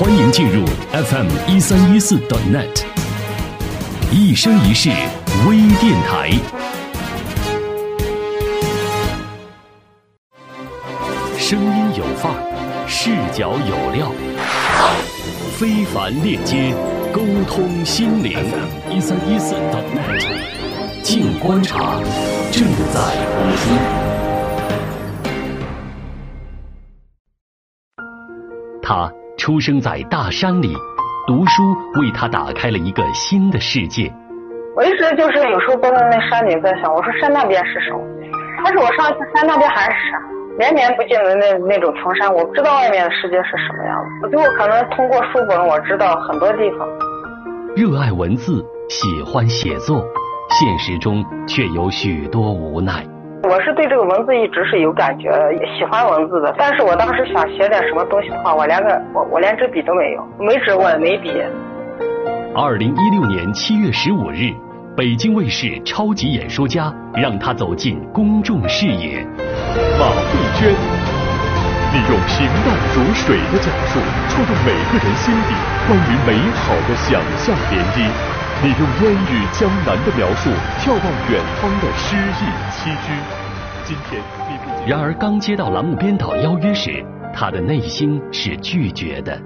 欢迎进入 FM 一三一四 .net，一生一世微电台，声音有范儿，视角有料，非凡链接，沟通心灵。一三一四 .net，静观察正在播出。他。出生在大山里，读书为他打开了一个新的世界。我一直就是有时候坐在那山里在想，我说山那边是什么？但是我上次山那边还是山，连绵不尽的那那种穷山，我不知道外面的世界是什么样子。我最后可能通过书本，我知道很多地方。热爱文字，喜欢写作，现实中却有许多无奈。我是对这个文字一直是有感觉，喜欢文字的。但是我当时想写点什么东西的话，我连个我我连支笔都没有，没纸我也没笔。二零一六年七月十五日，北京卫视超级演说家让他走进公众视野。马慧娟，利用平淡如水的讲述，触动每个人心底关于美好的想象涟漪。你用烟雨江南的描述，眺望远方的诗意栖居。今天，然而刚接到栏目编导邀约时，他的内心是拒绝的。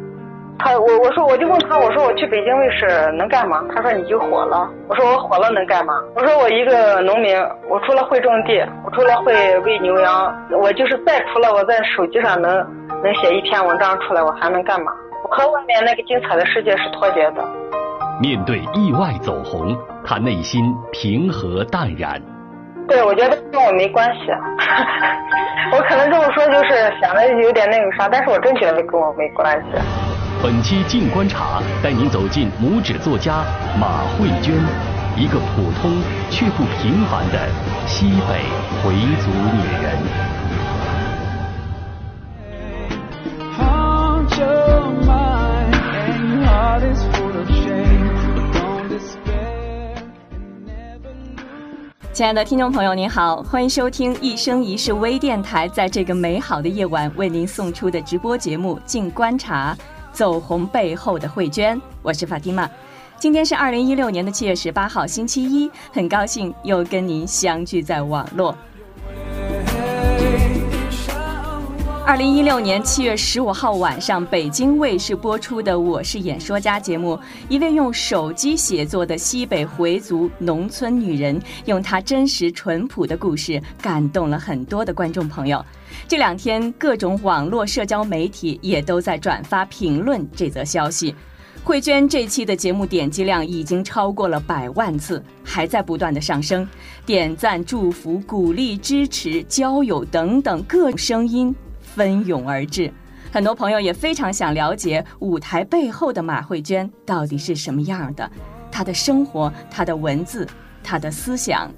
他我我说我就问他我说我去北京卫视能干嘛？他说你就火了。我说我火了能干嘛？我说我一个农民，我除了会种地，我除了会喂牛羊，我就是再除了我在手机上能能写一篇文章出来，我还能干嘛？我和外面那个精彩的世界是脱节的。面对意外走红，他内心平和淡然。对，我觉得跟我没关系。我可能这么说就是显得有点那个啥，但是我真觉得跟我没关系。本期静观察带您走进拇指作家马慧娟，一个普通却不平凡的西北回族女人。亲爱的听众朋友，您好，欢迎收听一生一世微电台，在这个美好的夜晚为您送出的直播节目《静观察》，走红背后的慧娟，我是法蒂玛。今天是二零一六年的七月十八号，星期一，很高兴又跟您相聚在网络。二零一六年七月十五号晚上，北京卫视播出的《我是演说家》节目，一位用手机写作的西北回族农村女人，用她真实淳朴的故事，感动了很多的观众朋友。这两天，各种网络社交媒体也都在转发评论这则消息。慧娟这期的节目点击量已经超过了百万次，还在不断的上升。点赞、祝福、鼓励、支持、交友等等各种声音。蜂拥而至，很多朋友也非常想了解舞台背后的马慧娟到底是什么样的，她的生活、她的文字、她的思想。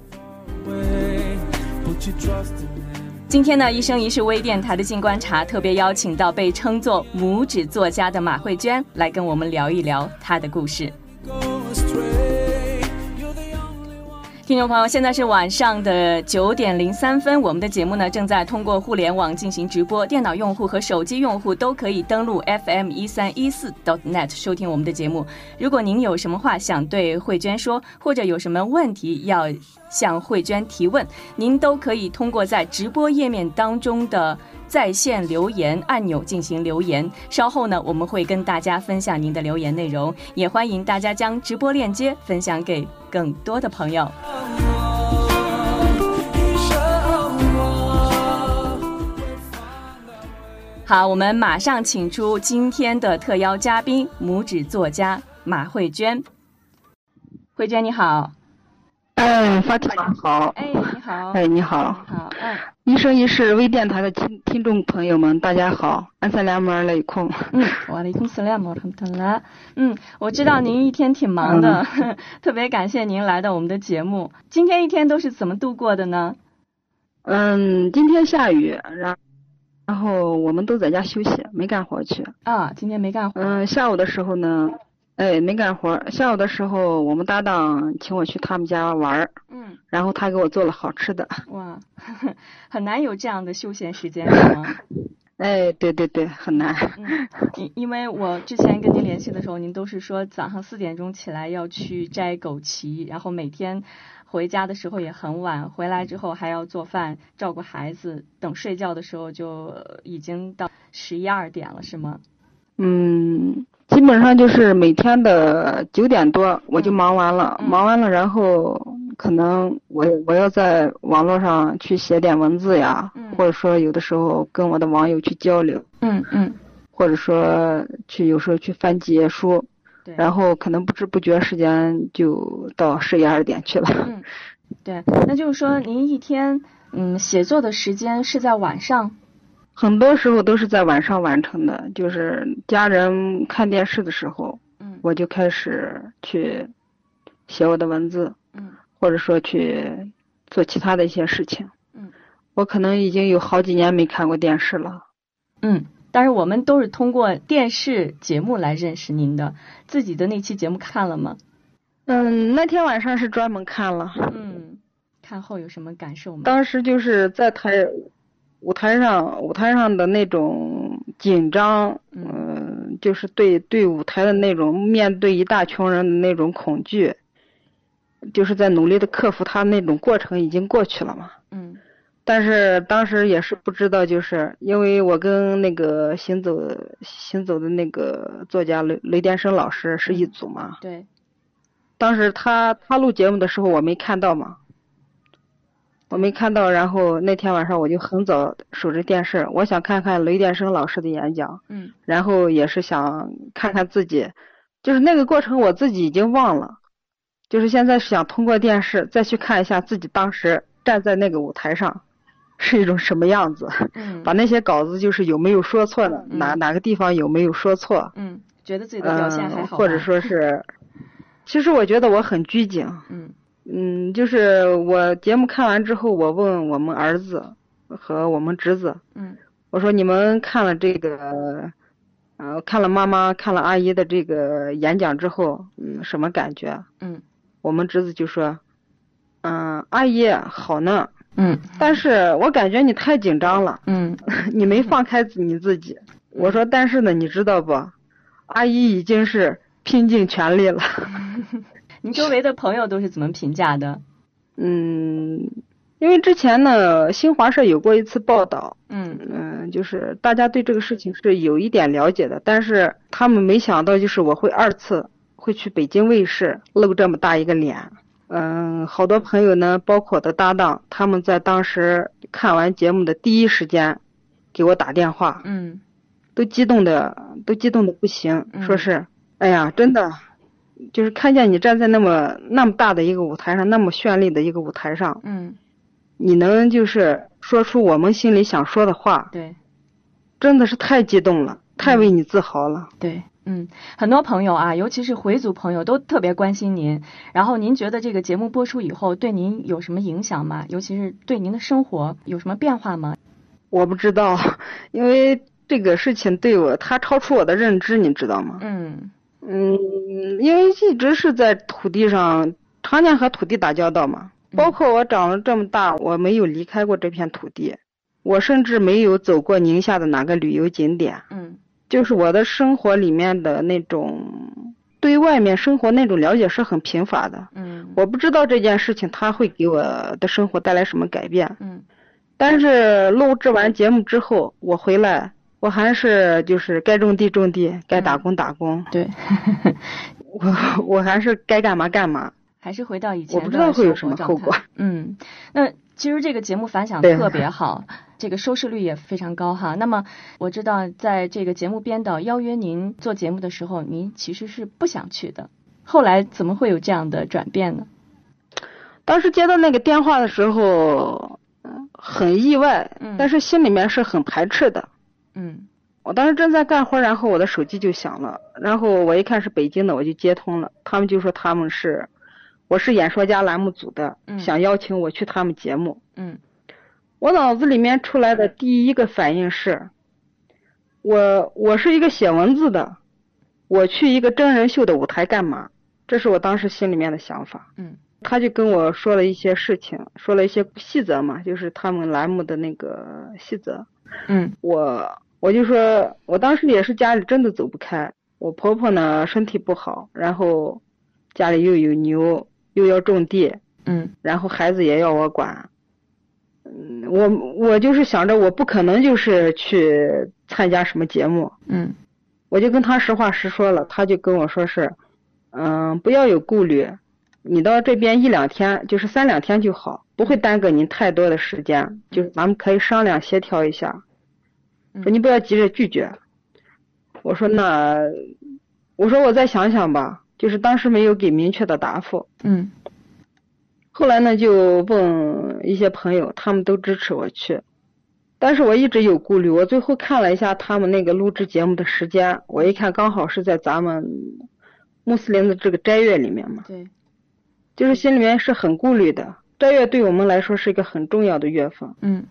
今天呢，一生一世微电台的静观察特别邀请到被称作拇指作家的马慧娟来跟我们聊一聊她的故事。听众朋友，现在是晚上的九点零三分，我们的节目呢正在通过互联网进行直播，电脑用户和手机用户都可以登录 FM 一三一四 .dotnet 收听我们的节目。如果您有什么话想对慧娟说，或者有什么问题要向慧娟提问，您都可以通过在直播页面当中的。在线留言按钮进行留言，稍后呢我们会跟大家分享您的留言内容，也欢迎大家将直播链接分享给更多的朋友。好，我们马上请出今天的特邀嘉宾——拇指作家马慧娟。慧娟你好。哎，发提玛好。哎，你好。哎，你好。好，嗯。一生一世微电台的听听众朋友们，大家好，安塞拉姆尔雷空。嗯，瓦雷空斯拉姆他们了。嗯，我知道您一天挺忙的，特别感谢您来到我们的节目。今天一天都是怎么度过的呢？嗯，今天下雨，然然后我们都在家休息，没干活去。啊，今天没干活。嗯，下午的时候呢？哎，没干活。下午的时候，我们搭档请我去他们家玩儿。嗯。然后他给我做了好吃的。哇，很难有这样的休闲时间，是吗？哎，对对对，很难。嗯，因因为我之前跟您联系的时候，您都是说早上四点钟起来要去摘枸杞，然后每天回家的时候也很晚，回来之后还要做饭、照顾孩子，等睡觉的时候就已经到十一二点了，是吗？嗯，基本上就是每天的九点多我就忙完了，嗯忙完了，然后可能我我要在网络上去写点文字呀，嗯或者说有的时候跟我的网友去交流，嗯嗯，或者说去有时候去翻几页书，对。然后可能不知不觉时间就到十一二点去了。嗯，对，那就是说您一天嗯写作的时间是在晚上？很多时候都是在晚上完成的，就是家人看电视的时候，嗯我就开始去写我的文字，嗯或者说去做其他的一些事情。嗯我可能已经有好几年没看过电视了。嗯。但是我们都是通过电视节目来认识您的，自己的那期节目看了吗？嗯，那天晚上是专门看了，嗯，看后有什么感受吗？当时就是在台舞台上，舞台上的那种紧张，嗯、就是对对舞台的那种面对一大群人的那种恐惧，就是在努力的克服它那种过程已经过去了嘛。嗯但是当时也是不知道，就是因为我跟那个行走行走的那个作家雷雷电生老师是一组嘛。对，当时他他录节目的时候我没看到嘛，我没看到，然后那天晚上我就很早守着电视，我想看看雷电生老师的演讲，嗯。然后也是想看看自己，就是那个过程我自己已经忘了，就是现在是想通过电视再去看一下自己当时站在那个舞台上是一种什么样子，嗯？把那些稿子就是有没有说错的，嗯哪哪个地方有没有说错，嗯，觉得自己的？表现还嗯，好吧、或者说是，其实我觉得我很拘谨，嗯嗯，就是我节目看完之后，我问我们儿子和我们侄子，嗯我说你们看了这个，呃，看了妈妈看了阿姨的这个演讲之后，嗯，什么感觉？嗯我们侄子就说，嗯，阿姨好呢，嗯但是我感觉你太紧张了，嗯 你没放开你自己。我说，但是呢，你知道不？阿姨已经是拼尽全力了。您周围的朋友都是怎么评价的？嗯，因为之前呢，新华社有过一次报道，嗯嗯，就是大家对这个事情是有一点了解的，但是他们没想到，就是我会二次会去北京卫视露这么大一个脸。嗯，好多朋友呢，包括我的搭档，他们在当时看完节目的第一时间给我打电话，嗯都激动的都激动的不行，嗯说是，哎呀，真的，就是看见你站在那么那么大的一个舞台上，那么绚丽的一个舞台上，嗯，你能就是说出我们心里想说的话，对真的是太激动了，太为你自豪了。对。嗯，很多朋友啊，尤其是回族朋友，都特别关心您。然后您觉得这个节目播出以后，对您有什么影响吗？尤其是对您的生活有什么变化吗？我不知道，因为这个事情对我，它超出我的认知，你知道吗？嗯嗯，因为一直是在土地上，常年和土地打交道嘛。嗯包括我长了这么大，我没有离开过这片土地，我甚至没有走过宁夏的哪个旅游景点。嗯就是我的生活里面的那种对外面生活那种了解是很贫乏的。嗯我不知道这件事情它会给我的生活带来什么改变。嗯但是录制完节目之后，我回来，我还是就是该种地种地，该打工打工，对，我 我还是该干嘛干嘛。还是回到以前我不知道的会有什么后果。嗯，那其实这个节目反响特别好，这个收视率也非常高哈。那么我知道，在这个节目编导邀约您做节目的时候，您其实是不想去的。后来怎么会有这样的转变呢？当时接到那个电话的时候，嗯很意外，嗯但是心里面是很排斥的。嗯我当时正在干活，然后我的手机就响了，然后我一看是北京的，我就接通了。他们就说他们是，我是演说家栏目组的，嗯想邀请我去他们节目。嗯我脑子里面出来的第一个反应是，我我是一个写文字的，我去一个真人秀的舞台干嘛？这是我当时心里面的想法。嗯他就跟我说了一些事情，说了一些细则嘛，就是他们栏目的那个细则。嗯我我就说，我当时也是家里真的走不开，我婆婆呢身体不好，然后家里又有牛，又要种地，嗯然后孩子也要我管，嗯，我我就是想着我不可能就是去参加什么节目，嗯。我就跟他实话实说了，他就跟我说是，嗯，不要有顾虑，你到这边一两天，就是三两天就好，不会耽搁您太多的时间，就是咱们可以商量协调一下，嗯说你不要急着拒绝。我说那，我说我再想想吧，就是当时没有给明确的答复。嗯后来呢，就问一些朋友，他们都支持我去，但是我一直有顾虑。我最后看了一下他们那个录制节目的时间，我一看刚好是在咱们穆斯林的这个斋月里面嘛，对，就是心里面是很顾虑的。斋月对我们来说是一个很重要的月份，嗯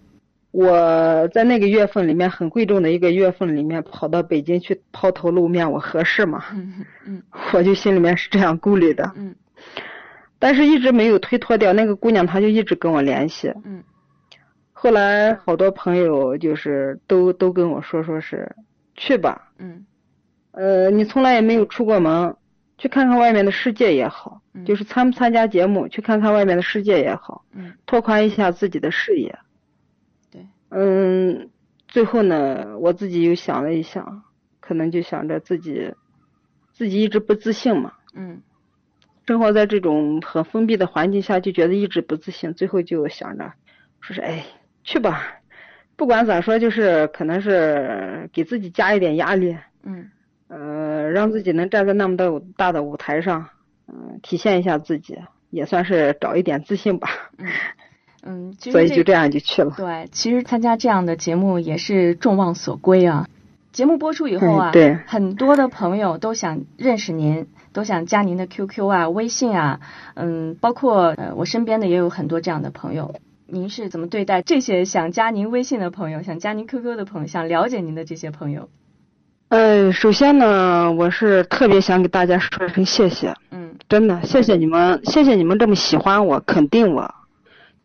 我在那个月份里面很贵重的一个月份里面跑到北京去抛头露面，我合适吗？嗯嗯我就心里面是这样顾虑的。嗯但是一直没有推脱掉。那个姑娘她就一直跟我联系，嗯后来好多朋友就是都都跟我说，说是去吧，嗯呃，你从来也没有出过门，去看看外面的世界也好，嗯就是参不参加节目，去看看外面的世界也好，嗯拓宽一下自己的视野。对，嗯，最后呢，我自己又想了一想，可能就想着自己自己一直不自信嘛，嗯。生活在这种很封闭的环境下，就觉得一直不自信，最后就想着，说是哎，去吧，不管咋说，就是可能是给自己加一点压力，嗯。呃，让自己能站在那么大大的舞台上，嗯、体现一下自己，也算是找一点自信吧。嗯 嗯，其实所以就这样就去了。对，其实参加这样的节目也是众望所归啊。节目播出以后啊，嗯对很多的朋友都想认识您，都想加您的 QQ 啊、微信啊，嗯，包括呃我身边的也有很多这样的朋友。您是怎么对待这些想加您微信的朋友、想加您 QQ 的朋友、想了解您的这些朋友？呃，首先呢，我是特别想给大家说一声谢谢，嗯真的谢谢你们，谢谢你们这么喜欢我，肯定我。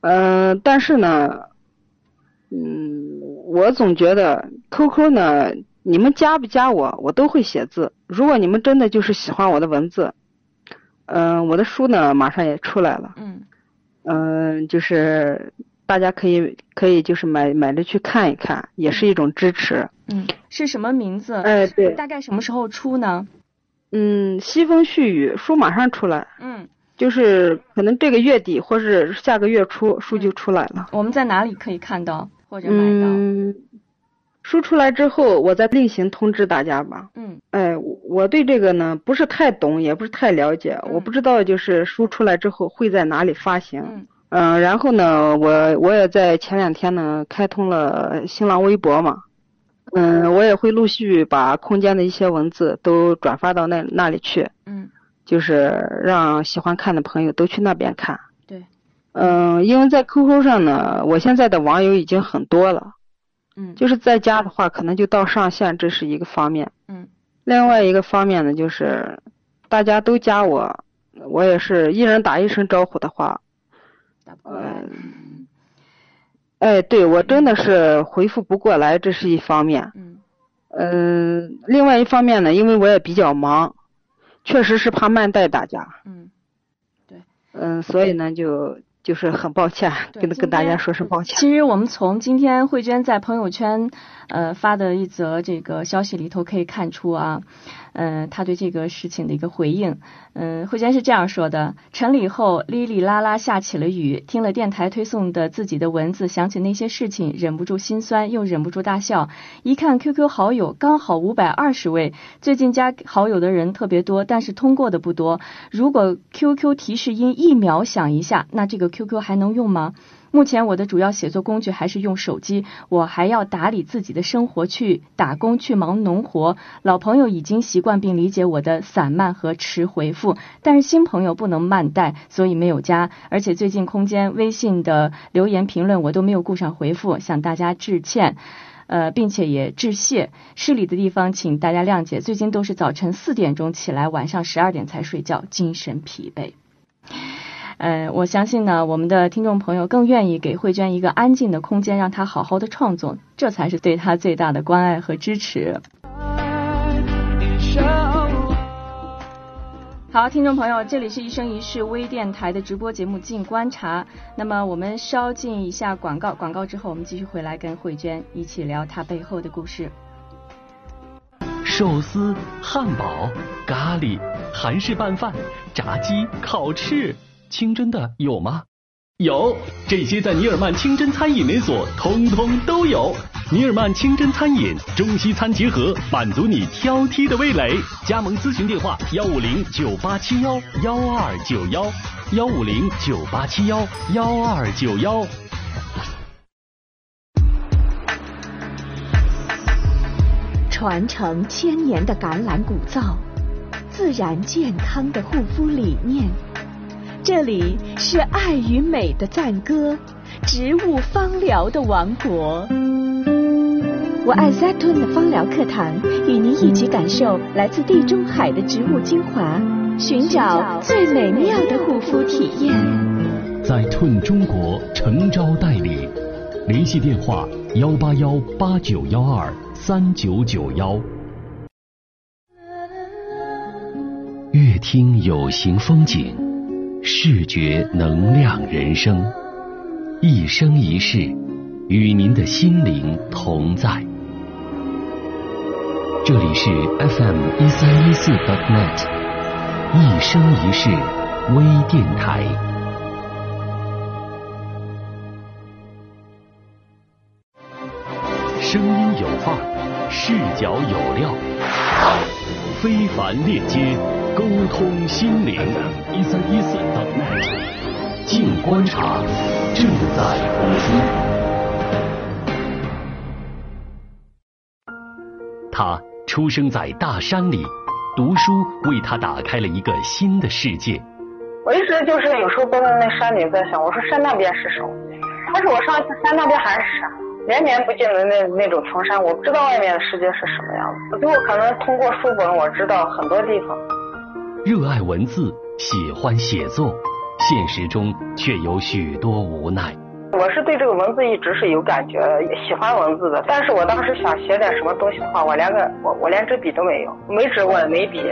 呃，但是呢，嗯，我总觉得 QQ 呢，你们加不加我，我都会写字。如果你们真的就是喜欢我的文字，嗯、我的书呢马上也出来了，嗯嗯、就是大家可以可以就是买买着去看一看，也是一种支持。嗯，是什么名字？哎，对，大概什么时候出呢？嗯，西风絮雨书马上出来，嗯，就是可能这个月底或是下个月初书就出来了。我们在哪里可以看到或者买到？嗯，书出来之后，我再另行通知大家吧。嗯哎，我我对这个呢不是太懂，也不是太了解，嗯我不知道就是书出来之后会在哪里发行。嗯嗯、然后呢，我我也在前两天呢开通了新浪微博嘛，嗯，我也会陆续把空间的一些文字都转发到那那里去，嗯就是让喜欢看的朋友都去那边看。对，嗯，因为在 QQ 上呢，我现在的网友已经很多了，嗯就是在家的话，可能就到上线，这是一个方面。嗯另外一个方面呢，就是大家都加我，我也是一人打一声招呼的话。嗯哎，对我真的是回复不过来，这是一方面。嗯嗯，另外一方面呢，因为我也比较忙，确实是怕慢待大家。嗯对嗯，所以呢，就就是很抱歉，跟跟大家说声抱歉。其实我们从今天慧娟在朋友圈呃发的一则这个消息里头可以看出啊，嗯、他对这个事情的一个回应。嗯、慧娟是这样说的：晨礼后哩哩啦啦下起了雨，听了电台推送的自己的文字，想起那些事情，忍不住心酸，又忍不住大笑。一看 QQ 好友刚好五百二十位，最近加好友的人特别多，但是通过的不多。如果 QQ 提示音一秒响一下，那这个 QQ 还能用吗？目前我的主要写作工具还是用手机，我还要打理自己的生活，去打工，去忙农活。老朋友已经习惯并理解我的散漫和迟回复，但是新朋友不能慢待，所以没有加。而且最近空间、微信的留言评论我都没有顾上回复，向大家致歉。呃，并且也致谢，失礼的地方请大家谅解。最近都是早晨四点钟起来，晚上十二点才睡觉，精神疲惫。呃，我相信呢，我们的听众朋友更愿意给慧娟一个安静的空间，让她好好的创作，这才是对她最大的关爱和支持。好，听众朋友，这里是一生一世微电台的直播节目《静观察》。那么我们稍进一下广告，广告之后我们继续回来跟慧娟一起聊她背后的故事。寿司、汉堡、咖喱、韩式拌饭、炸鸡、烤翅，清真的有吗？有，这些在尼尔曼清真餐饮连锁通通都有。尼尔曼清真餐饮，中西餐结合，满足你挑剔的味蕾。加盟咨询电话：幺五零九八七幺幺二九幺，幺五零九八七幺幺二九幺。传承千年的橄榄古皂，自然健康的护肤理念。这里是爱与美的赞歌，植物芳疗的王国。我爱 Zetun 的芳疗课堂，与您一起感受来自地中海的植物精华，寻找最美妙的护肤体验。在 Tun 中国诚招代理，联系电话幺八幺八九幺二三九九幺。乐听有形风景，视觉能量人生，一生一世，与您的心灵同在。这里是 FM 一三一四 .net，一生一世微电台。声音有范，视角有料，非凡链接，沟通心灵。一三一四 .net，静观察，正在播出。他出生在大山里，读书为他打开了一个新的世界。我一直就是有时候坐在那山里在想，我说山那边是什么？但是我上去山那边还是山，连年不尽的那那种穷山，我不知道外面的世界是什么样子。最后可能通过书本，我知道很多地方。热爱文字，喜欢写作，现实中却有许多无奈。我是对这个文字一直是有感觉，喜欢文字的。但是我当时想写点什么东西的话，我连个我我连支笔都没有，没纸我也没笔。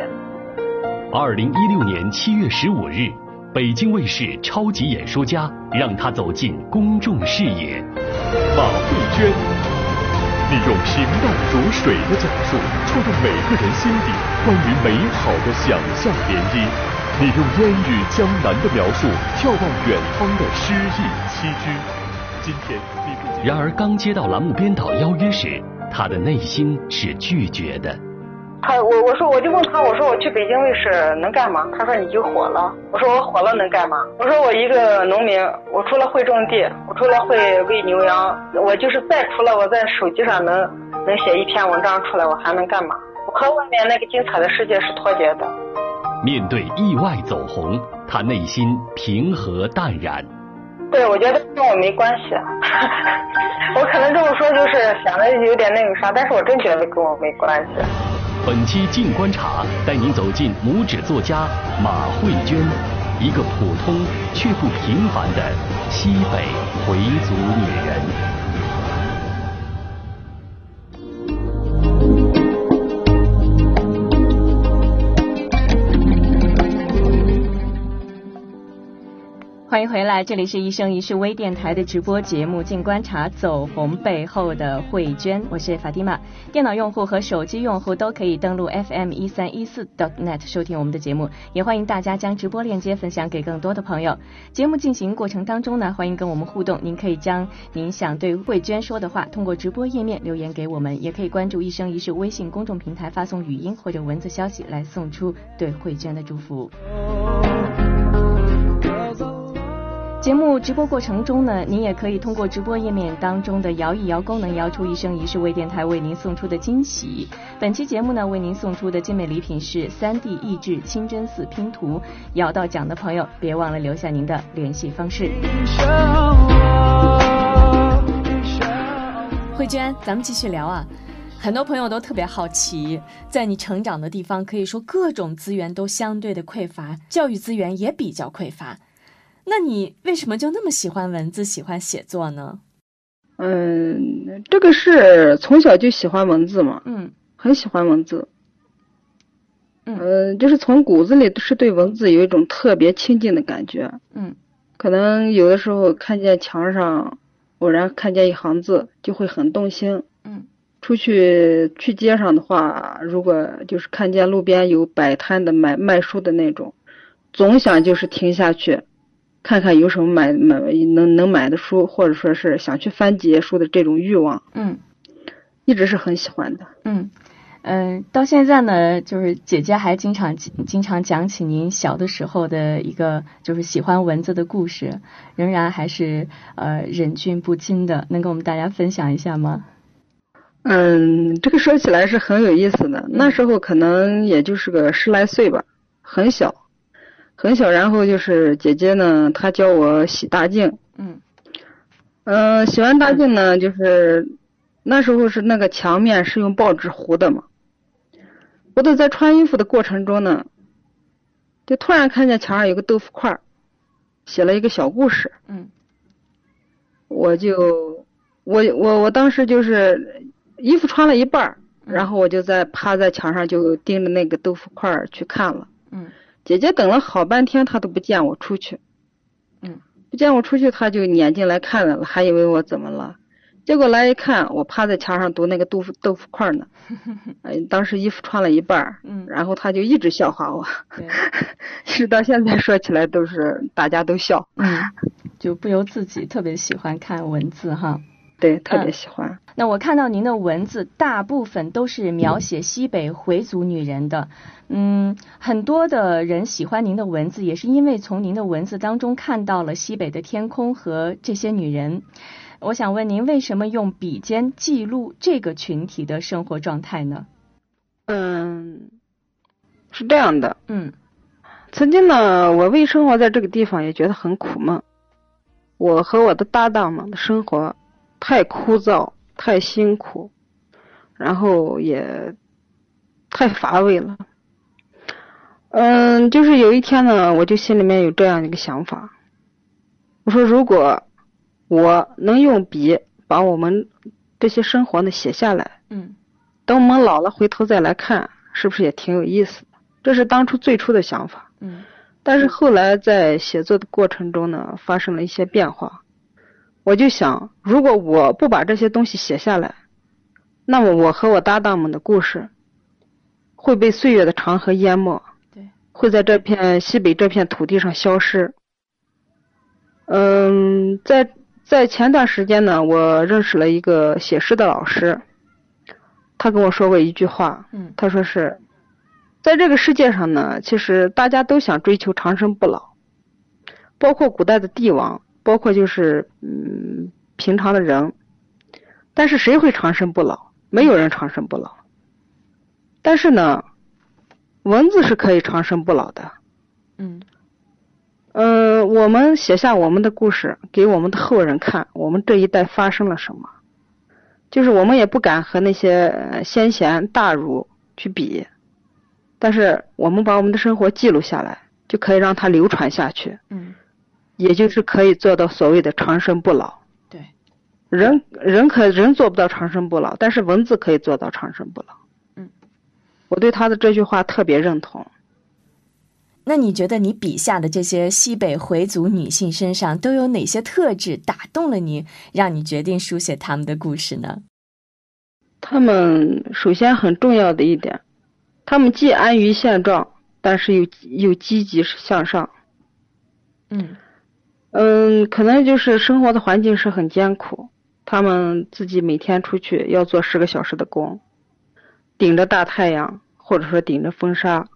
二零一六年七月十五日，北京卫视超级演说家让他走进公众视野。马慧娟，你用平淡如水的讲述，触动每个人心底关于美好的想象涟漪；你用烟雨江南的描述，眺望远方的诗意栖居。今天，然而刚接到栏目编导邀约时，他的内心是拒绝的。他我我说我就问他我说我去北京卫视能干嘛？他说你就火了。我说我火了能干嘛？我说我一个农民，我除了会种地，我除了会喂牛羊，我就是再除了我在手机上能能写一篇文章出来，我还能干嘛？我和外面那个精彩的世界是脱节的。面对意外走红，他内心平和淡然。对，我觉得跟我没关系。我可能这么说就是显得有点那个啥，但是我真觉得跟我没关系。本期静观察带您走进拇指作家马慧娟，一个普通却不平凡的西北回族女人。欢迎回来，这里是一生一世微电台的直播节目《静观察》，走红背后的慧娟，我是法蒂玛。电脑用户和手机用户都可以登录 FM 一三一四 .net 收听我们的节目，也欢迎大家将直播链接分享给更多的朋友。节目进行过程当中呢，欢迎跟我们互动，您可以将您想对慧娟说的话通过直播页面留言给我们，也可以关注一生一世微信公众平台发送语音或者文字消息来送出对慧娟的祝福。节目直播过程中呢，您也可以通过直播页面当中的摇一摇功能，摇出一生一世微电台为您送出的惊喜。本期节目呢，为您送出的精美礼品是三 D 益智清真寺拼图。摇到奖的朋友，别忘了留下您的联系方式。慧娟，咱们继续聊啊。很多朋友都特别好奇，在你成长的地方，可以说各种资源都相对的匮乏，教育资源也比较匮乏。那你为什么就那么喜欢文字，喜欢写作呢？嗯，这个是从小就喜欢文字嘛，嗯很喜欢文字。嗯呃，就是从骨子里是对文字有一种特别亲近的感觉。嗯可能有的时候看见墙上偶然看见一行字，就会很动心。嗯出去去街上的话，如果就是看见路边有摆摊的买卖书的那种，总想就是停下去，看看有什么买买能能买的书，或者说是想去翻几页书的这种欲望，嗯一直是很喜欢的。嗯嗯，到现在呢，就是姐姐还经常经常讲起您小的时候的一个就是喜欢文字的故事，仍然还是呃忍俊不禁的，能跟我们大家分享一下吗？嗯，这个说起来是很有意思的。那时候可能也就是个十来岁吧，很小，很小。然后就是姐姐呢，她教我洗大镜。嗯嗯、洗完大镜呢，就是那时候是那个墙面是用报纸糊的嘛。我都在穿衣服的过程中呢，就突然看见墙上有个豆腐块儿，写了一个小故事。嗯我就我我我当时就是衣服穿了一半然后我就在趴在墙上就盯着那个豆腐块儿去看了。嗯姐姐等了好半天，她都不见我出去，嗯不见我出去，她就撵进来看了，还以为我怎么了。结果来一看，我趴在墙上读那个豆腐豆腐块儿呢。哎，当时衣服穿了一半儿，嗯然后她就一直笑话我，一直到现在说起来都是大家都笑。嗯，就不由自己特别喜欢看文字哈。对，特别嗯喜欢。那我看到您的文字大部分都是描写西北回族女人的，嗯，很多的人喜欢您的文字，也是因为从您的文字当中看到了西北的天空和这些女人。我想问您，为什么用笔尖记录这个群体的生活状态呢？嗯，是这样的。嗯曾经呢，我为生活在这个地方也觉得很苦闷。我和我的搭档们的生活太枯燥、太辛苦，然后也太乏味了。嗯，就是有一天呢，我就心里面有这样一个想法，我说如果我能用笔把我们这些生活呢写下来，嗯等我们老了回头再来看，是不是也挺有意思的？这是当初最初的想法。嗯但是后来在写作的过程中呢，发生了一些变化。我就想，如果我不把这些东西写下来，那么我和我搭档们的故事会被岁月的长河淹没，对，会在这片西北这片土地上消失。嗯，在在前段时间呢，我认识了一个写诗的老师，他跟我说过一句话，嗯他说是，在这个世界上呢，其实大家都想追求长生不老，包括古代的帝王，包括就是嗯平常的人，但是谁会长生不老？没有人长生不老。但是呢，文字是可以长生不老的。嗯呃，我们写下我们的故事，给我们的后人看，我们这一代发生了什么。就是我们也不敢和那些呃先贤大儒去比，但是我们把我们的生活记录下来，就可以让它流传下去，嗯，也就是可以做到所谓的长生不老。对，人人可人做不到长生不老，但是文字可以做到长生不老。嗯，我对他的这句话特别认同。那你觉得你笔下的这些西北回族女性身上都有哪些特质打动了你，让你决定书写她们的故事呢？他们首先很重要的一点，他们既安于现状，但是又又积极向上。嗯嗯，可能就是生活的环境是很艰苦，他们自己每天出去要做十个小时的工，顶着大太阳，或者说顶着风沙，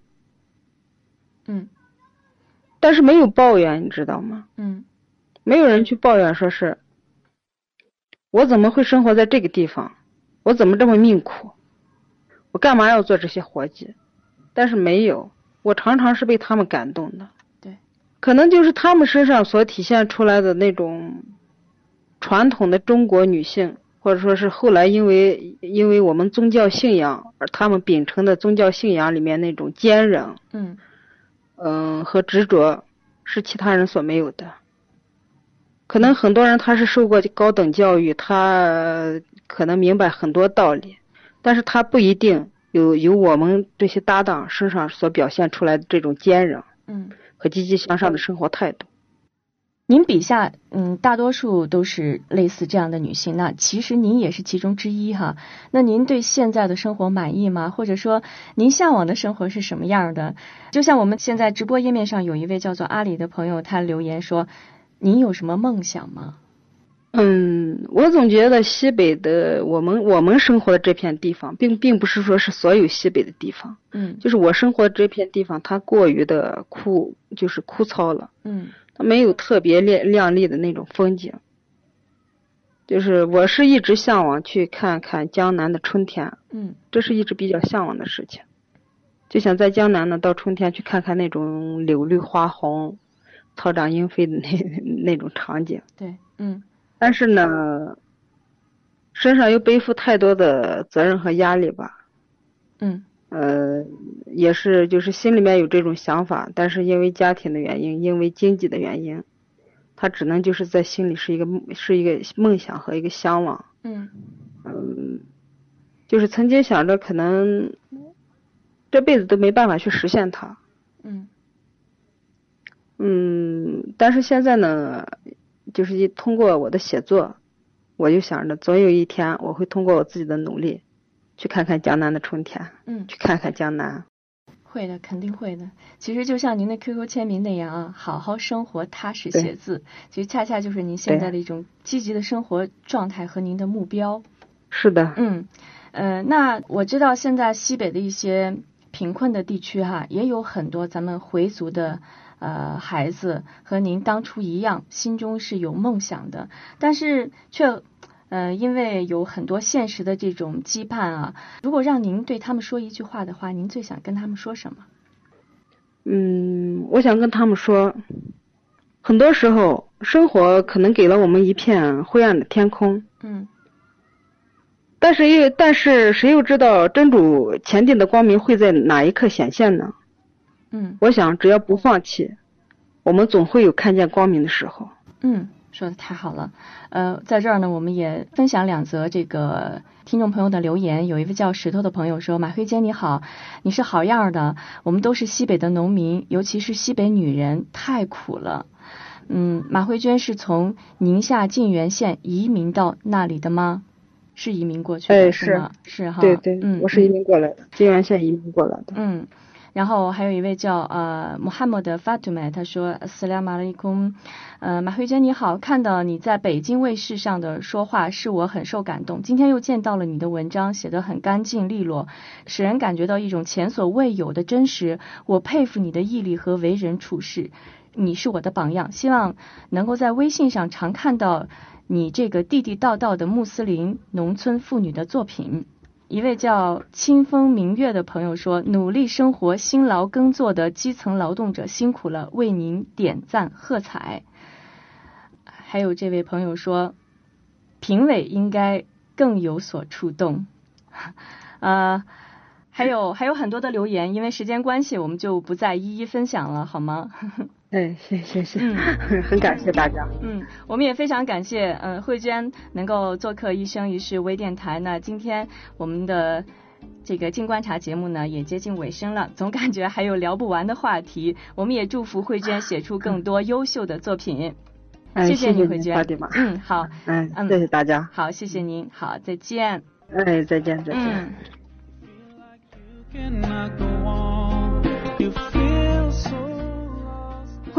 嗯但是没有抱怨，你知道吗？嗯没有人去抱怨，说是我怎么会生活在这个地方，我怎么这么命苦，我干嘛要做这些活计？但是没有，我常常是被他们感动的。对，可能就是他们身上所体现出来的那种传统的中国女性，或者说是后来因为因为我们宗教信仰而他们秉承的宗教信仰里面那种坚韧，嗯。嗯和执着，是其他人所没有的。可能很多人他是受过高等教育，他可能明白很多道理，但是他不一定有有我们这些搭档身上所表现出来的这种坚韧，嗯，和积极向上的生活态度。您笔下，嗯，大多数都是类似这样的女性，那其实您也是其中之一哈。那您对现在的生活满意吗？或者说，您向往的生活是什么样的？就像我们现在直播页面上有一位叫做阿里的朋友，他留言说：“您有什么梦想吗？”嗯，我总觉得西北的我们我们生活的这片地方，并并不是说是所有西北的地方，嗯，就是我生活这片地方，它过于的枯，就是枯燥了，嗯。它没有特别亮亮丽的那种风景，就是我是一直向往去看看江南的春天，嗯，这是一直比较向往的事情，就想在江南呢，到春天去看看那种柳绿花红、草长莺飞的那 那种场景。对，嗯，但是呢，身上又背负太多的责任和压力吧，嗯。呃，也是，就是心里面有这种想法，但是因为家庭的原因，因为经济的原因，他只能就是在心里是一个是一个梦想和一个向往。嗯嗯，就是曾经想着可能这辈子都没办法去实现它。嗯嗯，但是现在呢，就是一通过我的写作，我就想着总有一天我会通过我自己的努力。去看看江南的春天，嗯，去看看江南，会的，肯定会的。其实就像您的 QQ 签名那样啊，好好生活，踏实写字，其实恰恰就是您现在的一种积极的生活状态和您的目标。是的，嗯，呃，那我知道现在西北的一些贫困的地区哈，也有很多咱们回族的呃孩子和您当初一样，心中是有梦想的，但是却。呃，因为有很多现实的这种羁绊啊，如果让您对他们说一句话的话，您最想跟他们说什么？嗯，我想跟他们说，很多时候生活可能给了我们一片灰暗的天空，嗯，但是又但是谁又知道真主前定的光明会在哪一刻显现呢？嗯，我想只要不放弃，我们总会有看见光明的时候。嗯。说的太好了，呃，在这儿呢，我们也分享两则这个听众朋友的留言。有一位叫石头的朋友说：“马慧坚你好，你是好样的。我们都是西北的农民，尤其是西北女人，太苦了。嗯，马慧娟是从宁夏泾源县移民到那里的吗？是移民过去的，是吗？是哈，对对，嗯，我是移民过来的，泾源县移民过来的。嗯。”然后还有一位叫呃穆罕默德法图麦，他说：“斯拉马利空，呃马慧娟你好，看到你在北京卫视上的说话，使我很受感动。今天又见到了你的文章，写得很干净利落，使人感觉到一种前所未有的真实。我佩服你的毅力和为人处事，你是我的榜样。希望能够在微信上常看到你这个地地道道的穆斯林农村妇女的作品。”一位叫清风明月的朋友说：“努力生活、辛劳耕作的基层劳动者辛苦了，为您点赞喝彩。”还有这位朋友说：“评委应该更有所触动。”啊，还有还有很多的留言，因为时间关系，我们就不再一一分享了，好吗？哎，谢谢谢，嗯，很感谢大家。嗯，我们也非常感谢，嗯，慧娟能够做客一生一世微电台。那今天我们的这个静观察节目呢，也接近尾声了，总感觉还有聊不完的话题。我们也祝福慧娟写出更多优秀的作品。谢谢你，慧娟。嗯，好。嗯，谢谢大家。好，谢谢您。好，再见。哎，再见，再见。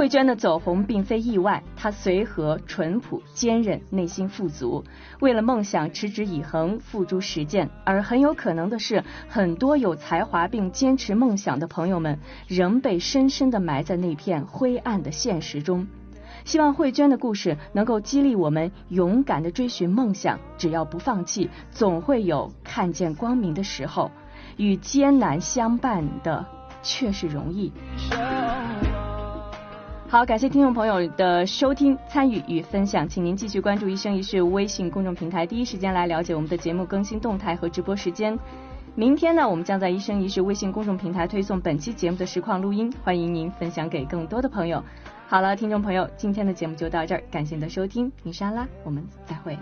慧娟的走红并非意外，她随和、淳朴、坚韧，内心富足，为了梦想持之以恒，付诸实践。而很有可能的是，很多有才华并坚持梦想的朋友们，仍被深深的埋在那片灰暗的现实中。希望慧娟的故事能够激励我们勇敢的追寻梦想，只要不放弃，总会有看见光明的时候。与艰难相伴的，却是容易。好，感谢听众朋友的收听、参与与分享，请您继续关注“一生一世”微信公众平台，第一时间来了解我们的节目更新动态和直播时间。明天呢，我们将在“一生一世”微信公众平台推送本期节目的实况录音，欢迎您分享给更多的朋友。好了，听众朋友，今天的节目就到这儿，感谢您的收听，米莎拉，我们再会。